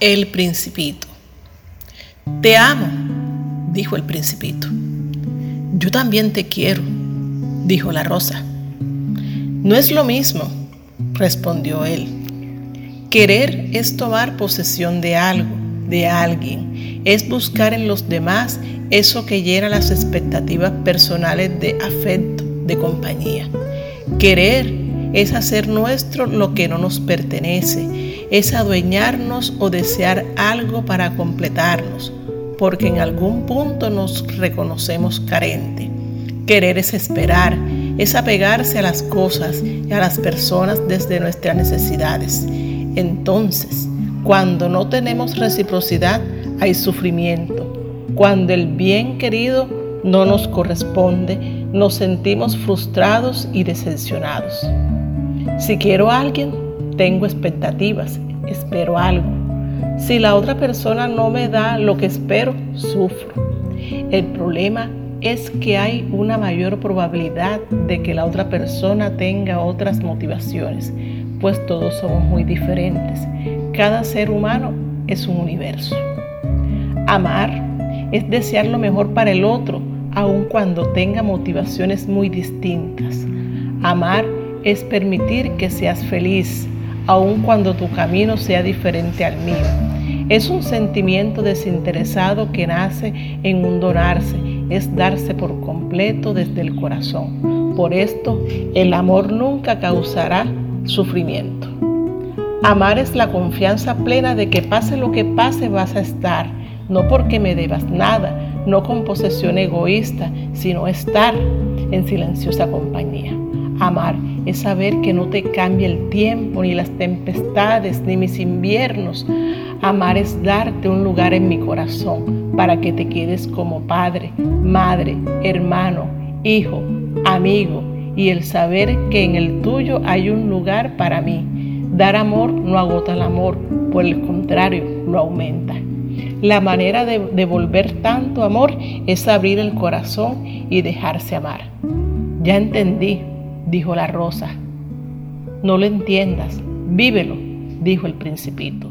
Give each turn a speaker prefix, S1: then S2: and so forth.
S1: El principito. Te amo, dijo el principito. Yo también te quiero, dijo la rosa. No es lo mismo, respondió él. Querer es tomar posesión de algo, de alguien, es buscar en los demás eso que llena las expectativas personales de afecto, de compañía. Querer es hacer nuestro lo que no nos pertenece es adueñarnos o desear algo para completarnos, porque en algún punto nos reconocemos carente. Querer es esperar, es apegarse a las cosas y a las personas desde nuestras necesidades. Entonces, cuando no tenemos reciprocidad, hay sufrimiento. Cuando el bien querido no nos corresponde, nos sentimos frustrados y decepcionados. Si quiero a alguien, tengo expectativas, espero algo. Si la otra persona no me da lo que espero, sufro. El problema es que hay una mayor probabilidad de que la otra persona tenga otras motivaciones, pues todos somos muy diferentes. Cada ser humano es un universo. Amar es desear lo mejor para el otro, aun cuando tenga motivaciones muy distintas. Amar es permitir que seas feliz, aun cuando tu camino sea diferente al mío. Es un sentimiento desinteresado que nace en un donarse, es darse por completo desde el corazón. Por esto, el amor nunca causará sufrimiento. Amar es la confianza plena de que pase lo que pase vas a estar, no porque me debas nada, no con posesión egoísta, sino estar en silenciosa compañía. Amar es saber que no te cambia el tiempo, ni las tempestades, ni mis inviernos. Amar es darte un lugar en mi corazón para que te quedes como padre, madre, hermano, hijo, amigo y el saber que en el tuyo hay un lugar para mí. Dar amor no agota el amor, por el contrario, lo aumenta. La manera de devolver tanto amor es abrir el corazón y dejarse amar. Ya entendí, dijo la rosa. No lo entiendas, vívelo, dijo el principito.